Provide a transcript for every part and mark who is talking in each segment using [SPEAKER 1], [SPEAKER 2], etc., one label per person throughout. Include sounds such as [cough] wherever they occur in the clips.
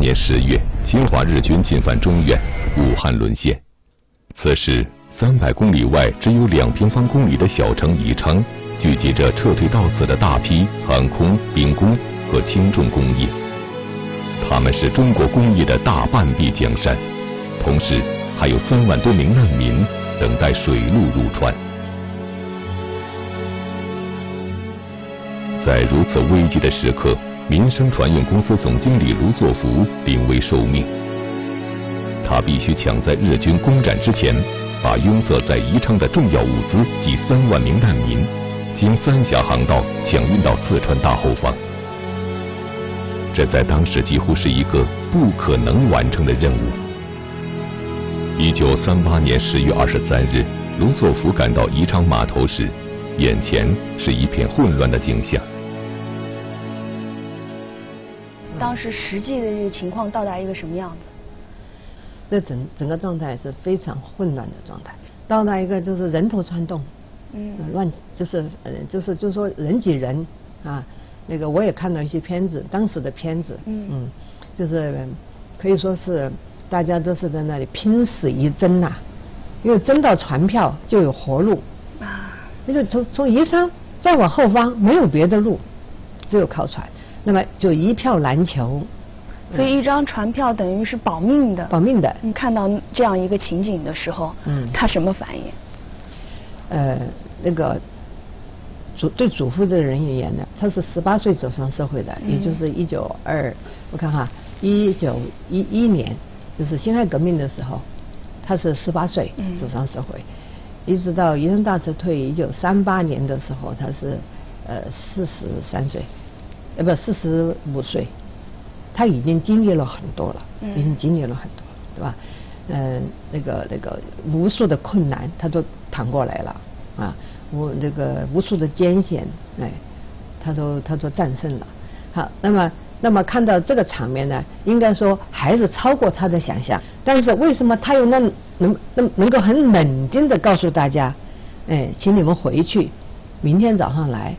[SPEAKER 1] 年十月，侵华日军进犯中原，武汉沦陷。此时，三百公里外只有两平方公里的小城宜昌，聚集着撤退到此的大批航空、兵工和轻重工业。他们是中国工业的大半壁江山，同时还有三万多名难民等待水路入川。在如此危急的时刻，民生船运公司总经理卢作孚临危受命，他必须抢在日军攻占之前，把拥塞在宜昌的重要物资及三万名难民，经三峡航道抢运到四川大后方。这在当时几乎是一个不可能完成的任务。一九三八年十月二十三日，卢作孚赶到宜昌码头时，眼前是一片混乱的景象。
[SPEAKER 2] 当时实际的这个情况到达一个什么样子？
[SPEAKER 3] 这整整个状态是非常混乱的状态，到达一个就是人头攒动，嗯，乱就是呃就是就是说人挤人啊。那个我也看到一些片子，当时的片子，嗯嗯，就是可以说是大家都是在那里拼死一争呐，因为争到船票就有活路啊，那就从从宜昌再往后方没有别的路，只有靠船，那么就一票难求，
[SPEAKER 2] 所以一张船票等于是保命的，
[SPEAKER 3] 保命的。
[SPEAKER 2] 你看到这样一个情景的时候，嗯，他什么反应？
[SPEAKER 3] 呃，那个。祖对祖父这个人而言呢，他是十八岁走上社会的，也就是一九二，我看哈，一九一一年，就是辛亥革命的时候，他是十八岁走上社会，一直到宜昌大撤退一九三八年的时候，他是呃四十三岁，呃不四十五岁，他已经经历了很多了，已经经历了很多，对吧？嗯，那个那个无数的困难，他都扛过来了啊。无那个无数的艰险，哎，他都他都战胜了。好，那么那么看到这个场面呢，应该说还是超过他的想象。但是为什么他又能能能能够很冷静的告诉大家，哎，请你们回去，明天早上来，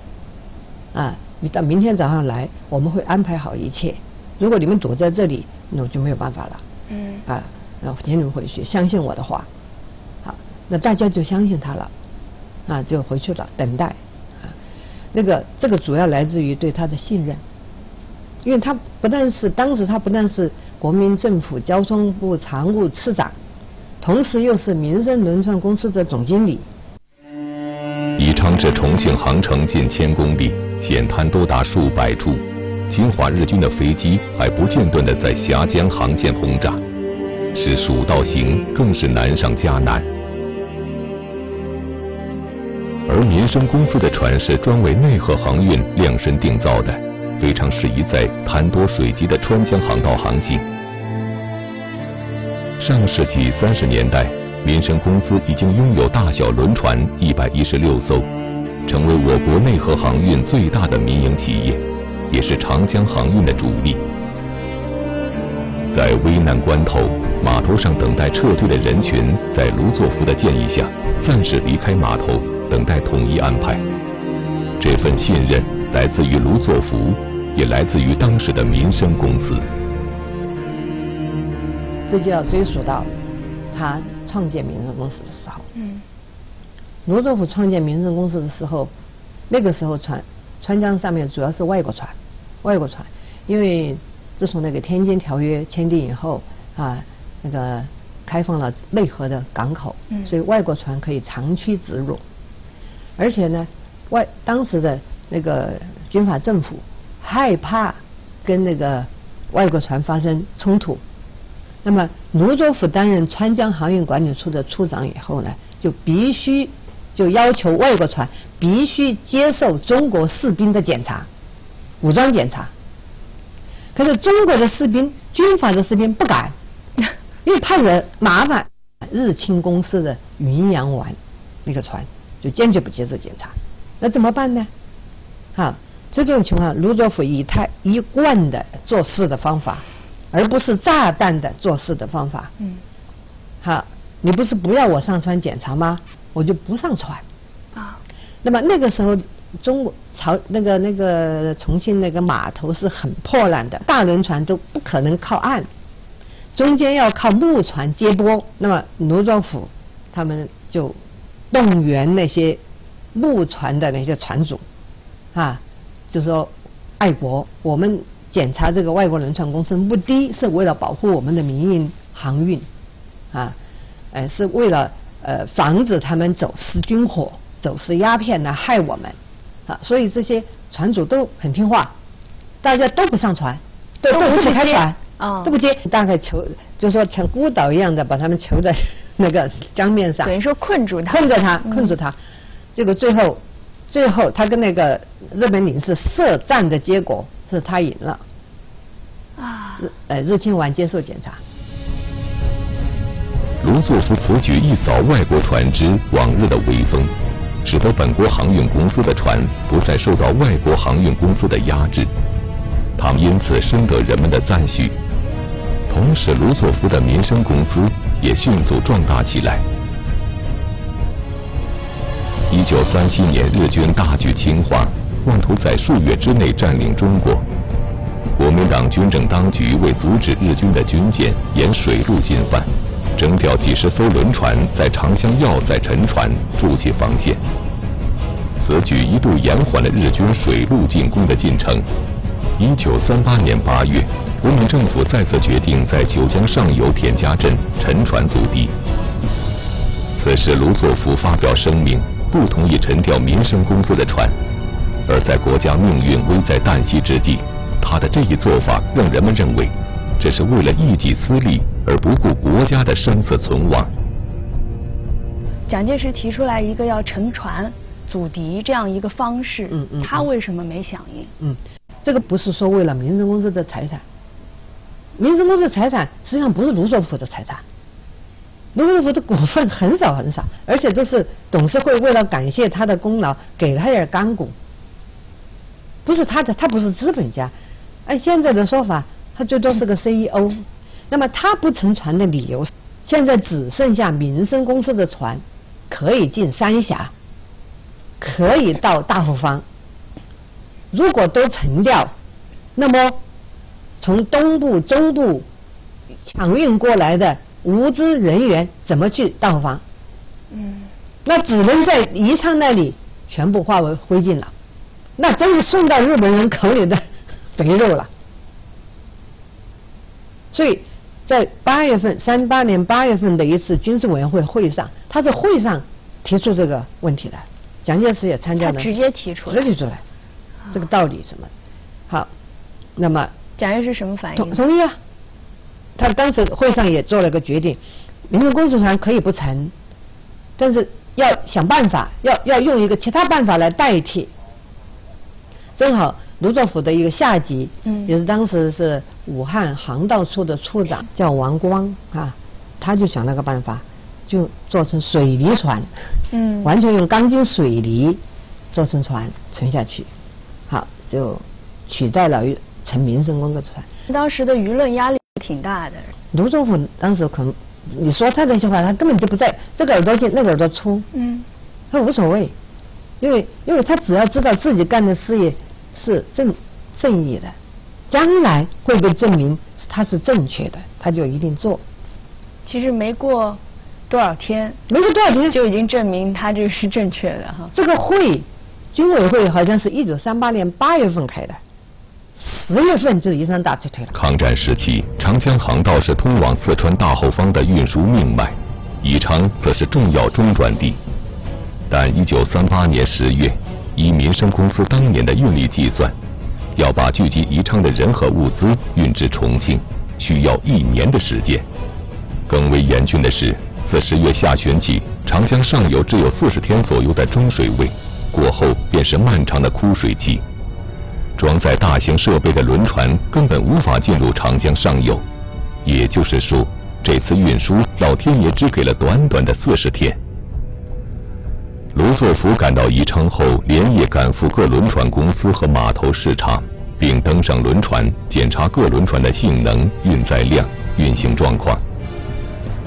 [SPEAKER 3] 啊，你到明天早上来，我们会安排好一切。如果你们躲在这里，那我就没有办法了。嗯。啊，然后请你们回去，相信我的话。好，那大家就相信他了。啊，就回去了，等待。啊，那个这个主要来自于对他的信任，因为他不但是当时他不但是国民政府交通部常务次长，同时又是民生轮船公司的总经理。
[SPEAKER 1] 宜昌至重庆航程近千公里，险滩多达数百处，侵华日军的飞机还不间断的在峡江航线轰炸，使蜀道行更是难上加难。而民生公司的船是专为内河航运量身定造的，非常适宜在滩多水急的川江航道航行。上世纪三十年代，民生公司已经拥有大小轮船一百一十六艘，成为我国内河航运最大的民营企业，也是长江航运的主力。在危难关头，码头上等待撤退的人群，在卢作孚的建议下，暂时离开码头。等待统一安排，这份信任来自于卢作孚，也来自于当时的民生公司。
[SPEAKER 3] 这就要追溯到他创建民生公司的时候。嗯。卢作孚创建民生公司的时候，那个时候船川江上面主要是外国船，外国船，因为自从那个天津条约签订以后啊，那个开放了内河的港口，所以外国船可以长驱直入。而且呢，外当时的那个军阀政府害怕跟那个外国船发生冲突，那么卢作孚担任川江航运管理处的处长以后呢，就必须就要求外国船必须接受中国士兵的检查，武装检查。可是中国的士兵，军阀的士兵不敢，[laughs] 因为怕惹麻烦。日清公司的云阳丸那个船。就坚决不接受检查，那怎么办呢？好，这种情况，卢作孚以他一贯的做事的方法，而不是炸弹的做事的方法。嗯。好，你不是不要我上船检查吗？我就不上船。啊。那么那个时候，中国朝那个那个重庆那个码头是很破烂的，大轮船都不可能靠岸，中间要靠木船接驳。那么卢庄府他们就动员那些木船的那些船主啊，就说爱国，我们检查这个外国轮船公司目的是为了保护我们的民营航运啊，呃，是为了呃防止他们走私军火。走私鸦片来害我们，啊，所以这些船主都很听话，大家都不上船，都都不开船，啊，都不接，大概囚，就说像孤岛一样的把他们囚在那个江面上，
[SPEAKER 2] 等于说困住他，
[SPEAKER 3] 困着他，困住他，这个最后，最后他跟那个日本领事设战的结果是他赢了，啊，日呃日清丸接受检查。
[SPEAKER 1] 卢作孚此举一扫外国船只往日的威风。使得本国航运公司的船不再受到外国航运公司的压制，他们因此深得人们的赞许。同时，卢作孚的民生公司也迅速壮大起来。一九三七年，日军大举侵华，妄图在数月之内占领中国。国民党军政当局为阻止日军的军舰沿水路进犯。征调几十艘轮船在长江要塞沉船，筑起防线。此举一度延缓了日军水陆进攻的进程。一九三八年八月，国民政府再次决定在九江上游田家镇沉船阻敌。此时，卢作孚发表声明，不同意沉掉民生公司的船。而在国家命运危在旦夕之际，他的这一做法让人们认为。这是为了一己私利而不顾国家的生死存亡。
[SPEAKER 2] 蒋介石提出来一个要沉船阻敌这样一个方式，嗯嗯，他为什么没响应？
[SPEAKER 3] 嗯，这个不是说为了民生公司的财产，民生公司的财产实际上不是卢作孚的财产，卢作孚的股份很少很少，而且都是董事会为了感谢他的功劳给他点干股，不是他的，他不是资本家，按现在的说法。他最多是个 CEO，那么他不乘船的理由，现在只剩下民生公司的船可以进三峡，可以到大后方。如果都沉掉，那么从东部、中部抢运过来的物资人员怎么去大后方？嗯，那只能在宜昌那里全部化为灰烬了，那真是送到日本人口里的肥肉了。所以在八月份，三八年八月份的一次军事委员会会议上，他在会上提出这个问题来，蒋介石也参加了，
[SPEAKER 2] 直接提出，
[SPEAKER 3] 直接提出来，这个道理什么？好，那么
[SPEAKER 2] 蒋介石什么反应？
[SPEAKER 3] 同同意啊，他当时会上也做了个决定，民生公司船可以不成，但是要想办法，要要用一个其他办法来代替，正好。卢作孚的一个下级，嗯，也是当时是武汉航道处的处长，叫王光啊，他就想了个办法，就做成水泥船，嗯，完全用钢筋水泥做成船沉下去，好，就取代了乘民生工作船。
[SPEAKER 2] 当时的舆论压力挺大的。
[SPEAKER 3] 卢作孚当时可能，你说他这些话，他根本就不在这个耳朵进，那个耳朵出，嗯，他无所谓，因为因为他只要知道自己干的事业。是正正义的，将来会被证明他是正确的，他就一定做。
[SPEAKER 2] 其实没过多少天，
[SPEAKER 3] 没过多少天
[SPEAKER 2] 就已经证明他这个是正确的哈。
[SPEAKER 3] 这个会，军委会好像是一九三八年八月份开的，十月份就宜昌大撤退了。
[SPEAKER 1] 抗战时期，长江航道是通往四川大后方的运输命脉，宜昌则是重要中转地。但一九三八年十月。以民生公司当年的运力计算，要把聚集宜昌的人和物资运至重庆，需要一年的时间。更为严峻的是，自十月下旬起，长江上游只有四十天左右的中水位，过后便是漫长的枯水期。装载大型设备的轮船根本无法进入长江上游，也就是说，这次运输老天爷只给了短短的四十天。卢作孚赶到宜昌后，连夜赶赴各轮船公司和码头视察，并登上轮船检查各轮船的性能、运载量、运行状况。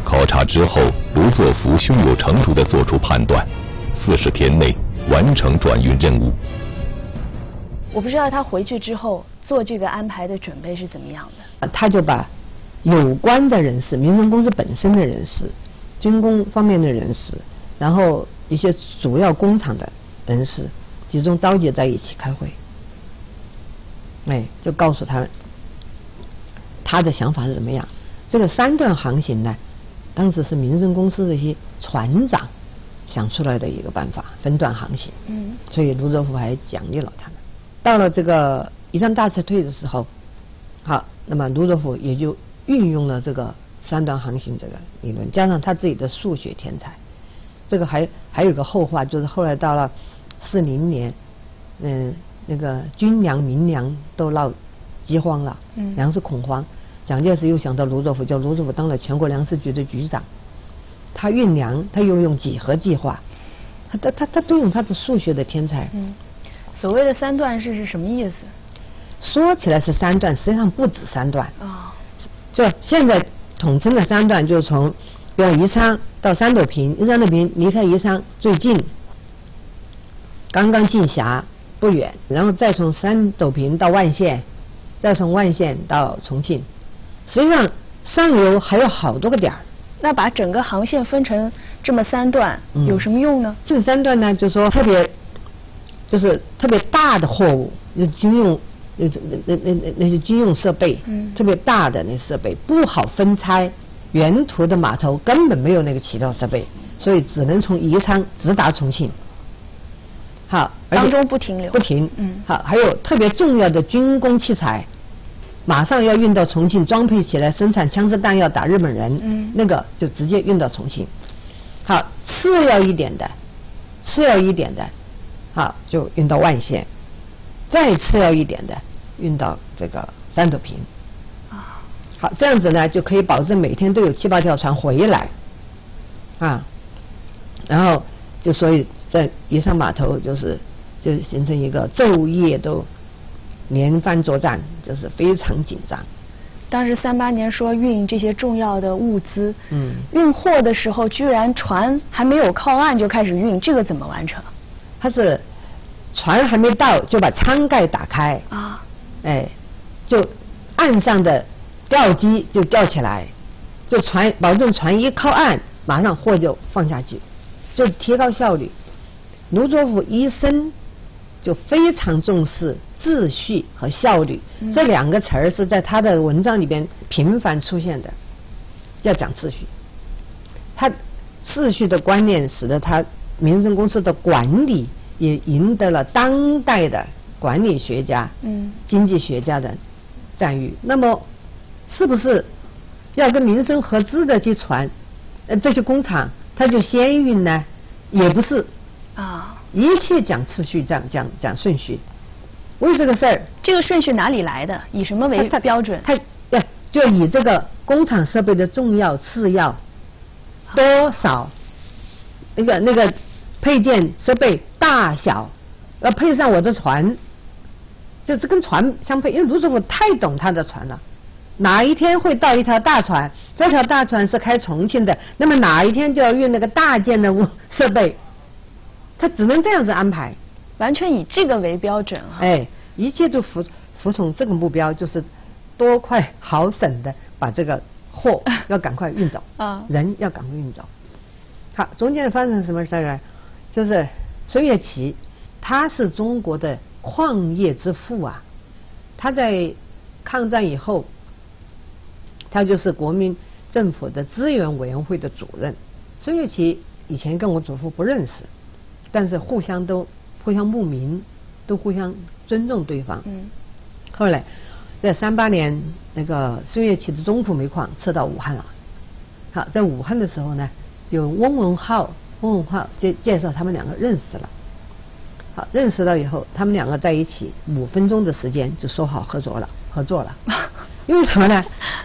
[SPEAKER 1] 考察之后，卢作孚胸有成竹地做出判断：四十天内，完成转运任务。
[SPEAKER 2] 我不知道他回去之后做这个安排的准备是怎么样的。
[SPEAKER 3] 他就把有关的人士、民生公司本身的人士、军工方面的人士，然后一些主要工厂的人士，集中召集在一起开会。哎，就告诉他们他的想法是怎么样。这个三段航行呢，当时是民生公司的一些船长想出来的一个办法，分段航行。嗯。所以卢作孚还奖励了他们。到了这个一战大撤退的时候，好，那么卢作孚也就运用了这个三段航行这个理论，加上他自己的数学天才，这个还还有个后话，就是后来到了四零年，嗯。那个军粮民粮都闹饥荒了，粮食恐慌。蒋介石又想到卢作孚，叫卢作孚当了全国粮食局的局长。他运粮，他又用几何计划，他他他他都用他的数学的天才。
[SPEAKER 2] 嗯，所谓的三段式是什么意思？
[SPEAKER 3] 说起来是三段，实际上不止三段。啊，就现在统称的三段，就是从比如宜昌到三斗坪，宜昌那边离开宜昌最近，刚刚进峡。不远，然后再从三斗坪到万县，再从万县到重庆。实际上上游还有好多个点儿。
[SPEAKER 2] 那把整个航线分成这么三段，有什么用呢？
[SPEAKER 3] 这三段呢，就是说特别，就是特别大的货物，那军用那那那那那些军用设备，嗯，特别大的那设备不好分拆，沿途的码头根本没有那个起吊设备，所以只能从宜昌直达重庆。好，
[SPEAKER 2] 当中不停留，
[SPEAKER 3] 不停。嗯，好，还有特别重要的军工器材，马上要运到重庆装配起来，生产枪支弹药打日本人。嗯，那个就直接运到重庆。好，次要一点的，次要一点的，好，就运到万县，再次要一点的，运到这个三斗坪。啊，好，这样子呢，就可以保证每天都有七八条船回来。啊，然后。就所以在宜昌码头就是就形成一个昼夜都连番作战，就是非常紧张。
[SPEAKER 2] 当时三八年说运这些重要的物资，嗯，运货的时候居然船还没有靠岸就开始运，这个怎么完成？
[SPEAKER 3] 他是船还没到就把舱盖打开啊，哎，就岸上的吊机就吊起来，就船保证船一靠岸，马上货就放下去。就提高效率，卢作孚一生就非常重视秩序和效率这两个词儿是在他的文章里边频繁出现的，要讲秩序。他秩序的观念使得他民生公司的管理也赢得了当代的管理学家、嗯，经济学家的赞誉。那么，是不是要跟民生合资的去传？呃，这些工厂？它就先运呢，也不是啊，一切讲次序，讲讲讲顺序。为这个事儿，
[SPEAKER 2] 这个顺序哪里来的？以什么为标准？
[SPEAKER 3] 它对，就以这个工厂设备的重要、次要多少，那个那个配件设备大小，要配上我的船，就是跟船相配。因为卢师傅太懂他的船了。哪一天会到一条大船？这条大船是开重庆的，那么哪一天就要运那个大件的物设备？他只能这样子安排，
[SPEAKER 2] 完全以这个为标准啊！
[SPEAKER 3] 哎，一切就服服从这个目标，就是多快好省的把这个货 [laughs] 要赶快运走，啊，人要赶快运走。好，中间发生什么事儿呢？就是孙月琪，他是中国的矿业之父啊，他在抗战以后。他就是国民政府的资源委员会的主任。孙岳奇以前跟我祖父不认识，但是互相都互相慕名，都互相尊重对方。嗯。后来在三八年，那个孙岳奇的中普煤矿撤到武汉了。好，在武汉的时候呢，有翁文浩，翁文浩介介绍他们两个认识了。好，认识了以后，他们两个在一起五分钟的时间就说好合作了，合作了。[laughs] 因为什么呢？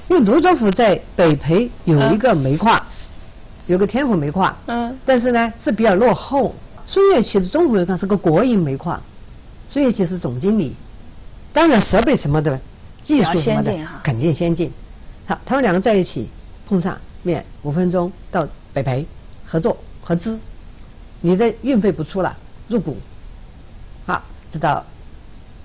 [SPEAKER 3] 因为卢州府在北碚有一个煤矿，有个天府煤矿，嗯，但是呢是比较落后。孙岳奇的中国煤矿是个国营煤矿，孙岳奇是总经理，当然设备什么的，技术什么的肯定先进。好，他们两个在一起碰上面五分钟到北碚合作合资，你的运费不出了，入股，好，就到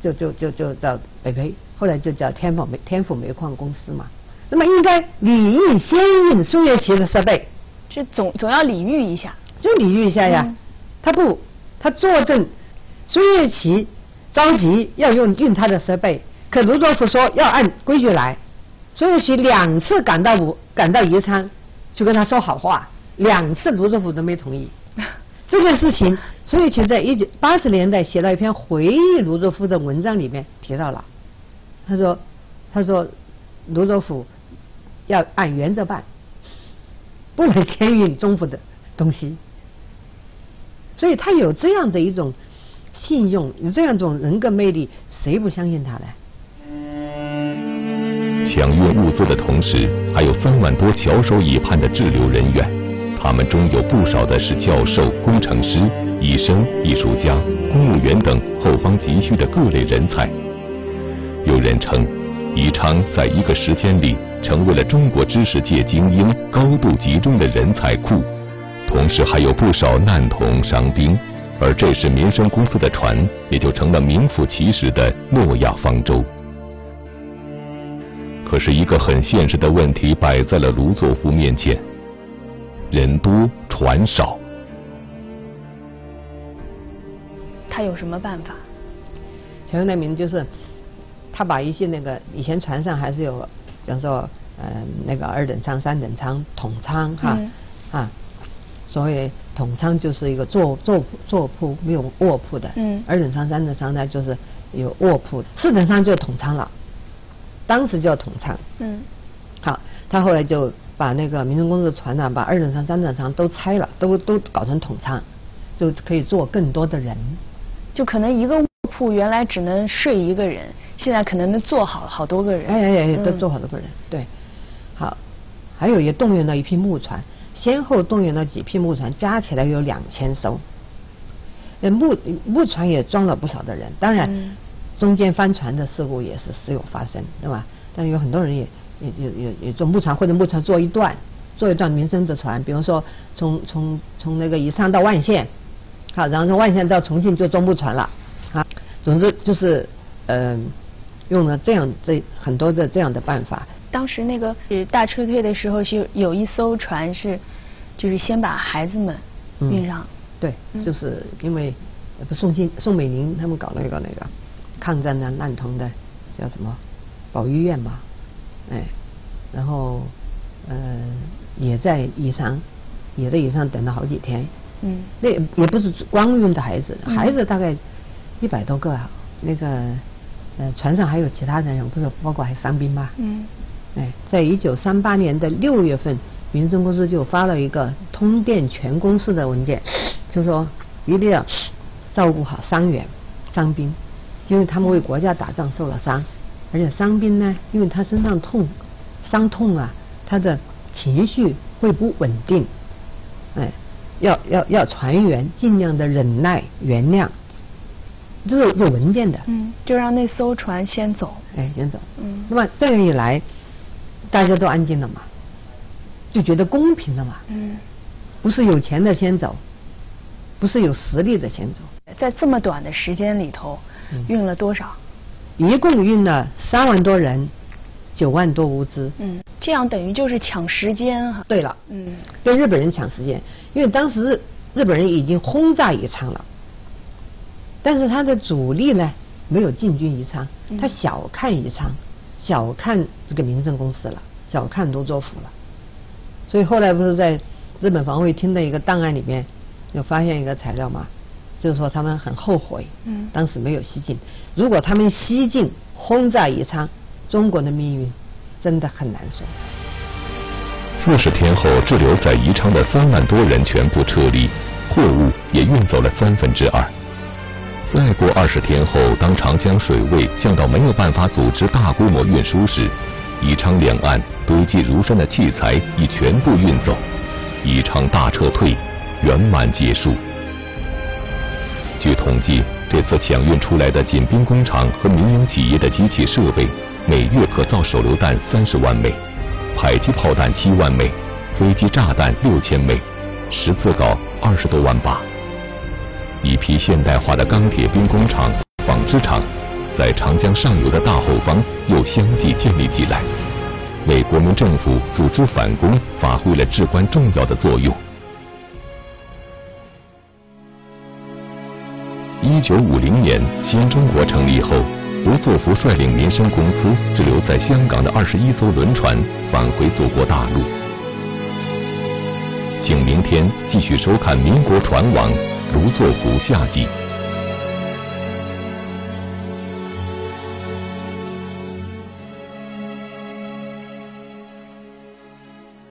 [SPEAKER 3] 就就就就叫北培，后来就叫天府煤天府煤矿公司嘛。那么应该礼遇先运苏月琪的设备，
[SPEAKER 2] 这总总要礼遇一下，
[SPEAKER 3] 就礼遇一下呀。他不，他坐镇苏月琪着急要用运他的设备，可卢作孚说要按规矩来，苏月琪两次赶到武赶到宜昌去跟他说好话，两次卢作孚都没同意。[laughs] 这件事情，苏月旗在一九八十年代写了一篇回忆卢作孚的文章里面提到了，他说他说卢作孚。要按原则办，不能牵运中府的东西，所以他有这样的一种信用，有这样一种人格魅力，谁不相信他呢？
[SPEAKER 1] 抢运物资的同时，还有三万多翘首以盼的滞留人员，他们中有不少的是教授、工程师、医生、艺术家、公务员等后方急需的各类人才。有人称，宜昌在一个时间里。成为了中国知识界精英高度集中的人才库，同时还有不少难童伤兵，而这时民生公司的船也就成了名副其实的诺亚方舟。可是，一个很现实的问题摆在了卢作孚面前：人多船少。
[SPEAKER 2] 他有什么办法？
[SPEAKER 3] 前面那名就是，他把一些那个以前船上还是有。比方说，嗯，那个二等舱、三等舱、统舱哈，啊，所以统舱就是一个坐坐坐铺没有卧铺的，嗯，二等舱、三等舱呢就是有卧铺的，四等舱就统舱了，当时叫统舱，嗯，好，他后来就把那个民生公司的船呢，把二等舱、三等舱都拆了，都都搞成统舱，就可以坐更多的人，
[SPEAKER 2] 就可能一个卧铺原来只能睡一个人。现在可能能坐好好多个人，
[SPEAKER 3] 哎哎哎，都坐好多个人，对，好，还有也动员了一批木船，先后动员了几批木船，加起来有两千艘。那木木船也装了不少的人，当然中间翻船的事故也是时有发生，对吧？但是有很多人也也也也也坐木船或者木船坐一段，坐一段民生的船，比如说从从从那个宜昌到万县，好，然后从万县到重庆就坐木船了，啊，总之就是嗯。用了这样这很多的这样的办法。
[SPEAKER 2] 当时那个是大撤退的时候，是有一艘船是，就是先把孩子们运上。
[SPEAKER 3] 对，就是因为宋庆宋美龄他们搞了一个那个抗战的难童的叫什么保育院嘛，哎，然后呃也在宜昌，也在宜昌等了好几天。嗯。那也不是光运的孩子，孩子大概一百多个啊，那个。呃，船上还有其他人，不是包括还伤兵吗？嗯。哎，在一九三八年的六月份，民生公司就发了一个通电全公司的文件，就说一定要照顾好伤员、伤兵，因为他们为国家打仗受了伤，而且伤兵呢，因为他身上痛、伤痛啊，他的情绪会不稳定，哎，要要要船员尽量的忍耐、原谅。这是有文件的，
[SPEAKER 2] 嗯，就让那艘船先走，
[SPEAKER 3] 哎，先走，嗯，那么这样一来，大家都安静了嘛，就觉得公平了嘛，嗯，不是有钱的先走，不是有实力的先走，
[SPEAKER 2] 在这么短的时间里头，运了多少？
[SPEAKER 3] 一共运了三万多人，九万多物资，
[SPEAKER 2] 嗯，这样等于就是抢时间哈。
[SPEAKER 3] 对了，嗯，跟日本人抢时间，因为当时日日本人已经轰炸宜昌了。但是他的主力呢，没有进军宜昌，他小看宜昌，小看这个民政公司了，小看卢作孚了。所以后来不是在日本防卫厅的一个档案里面，有发现一个材料嘛，就是说他们很后悔，嗯，当时没有西进。如果他们西进轰炸宜昌，中国的命运真的很难说。
[SPEAKER 1] 四十天后，滞留在宜昌的三万多人全部撤离，货物也运走了三分之二。再过二十天后，当长江水位降到没有办法组织大规模运输时，宜昌两岸堆积如山的器材已全部运走，宜昌大撤退圆满结束。据统计，这次抢运出来的锦兵工厂和民营企业的机器设备，每月可造手榴弹三十万枚，迫击炮弹七万枚，飞机炸弹六千枚，十字镐二十多万把。一批现代化的钢铁兵工厂、纺织厂，在长江上游的大后方又相继建立起来，为国民政府组织反攻发挥了至关重要的作用。一九五零年，新中国成立后，卢作孚率领民生公司滞留在香港的二十一艘轮船返回祖国大陆。请明天继续收看《民国船王》卢作孚下集。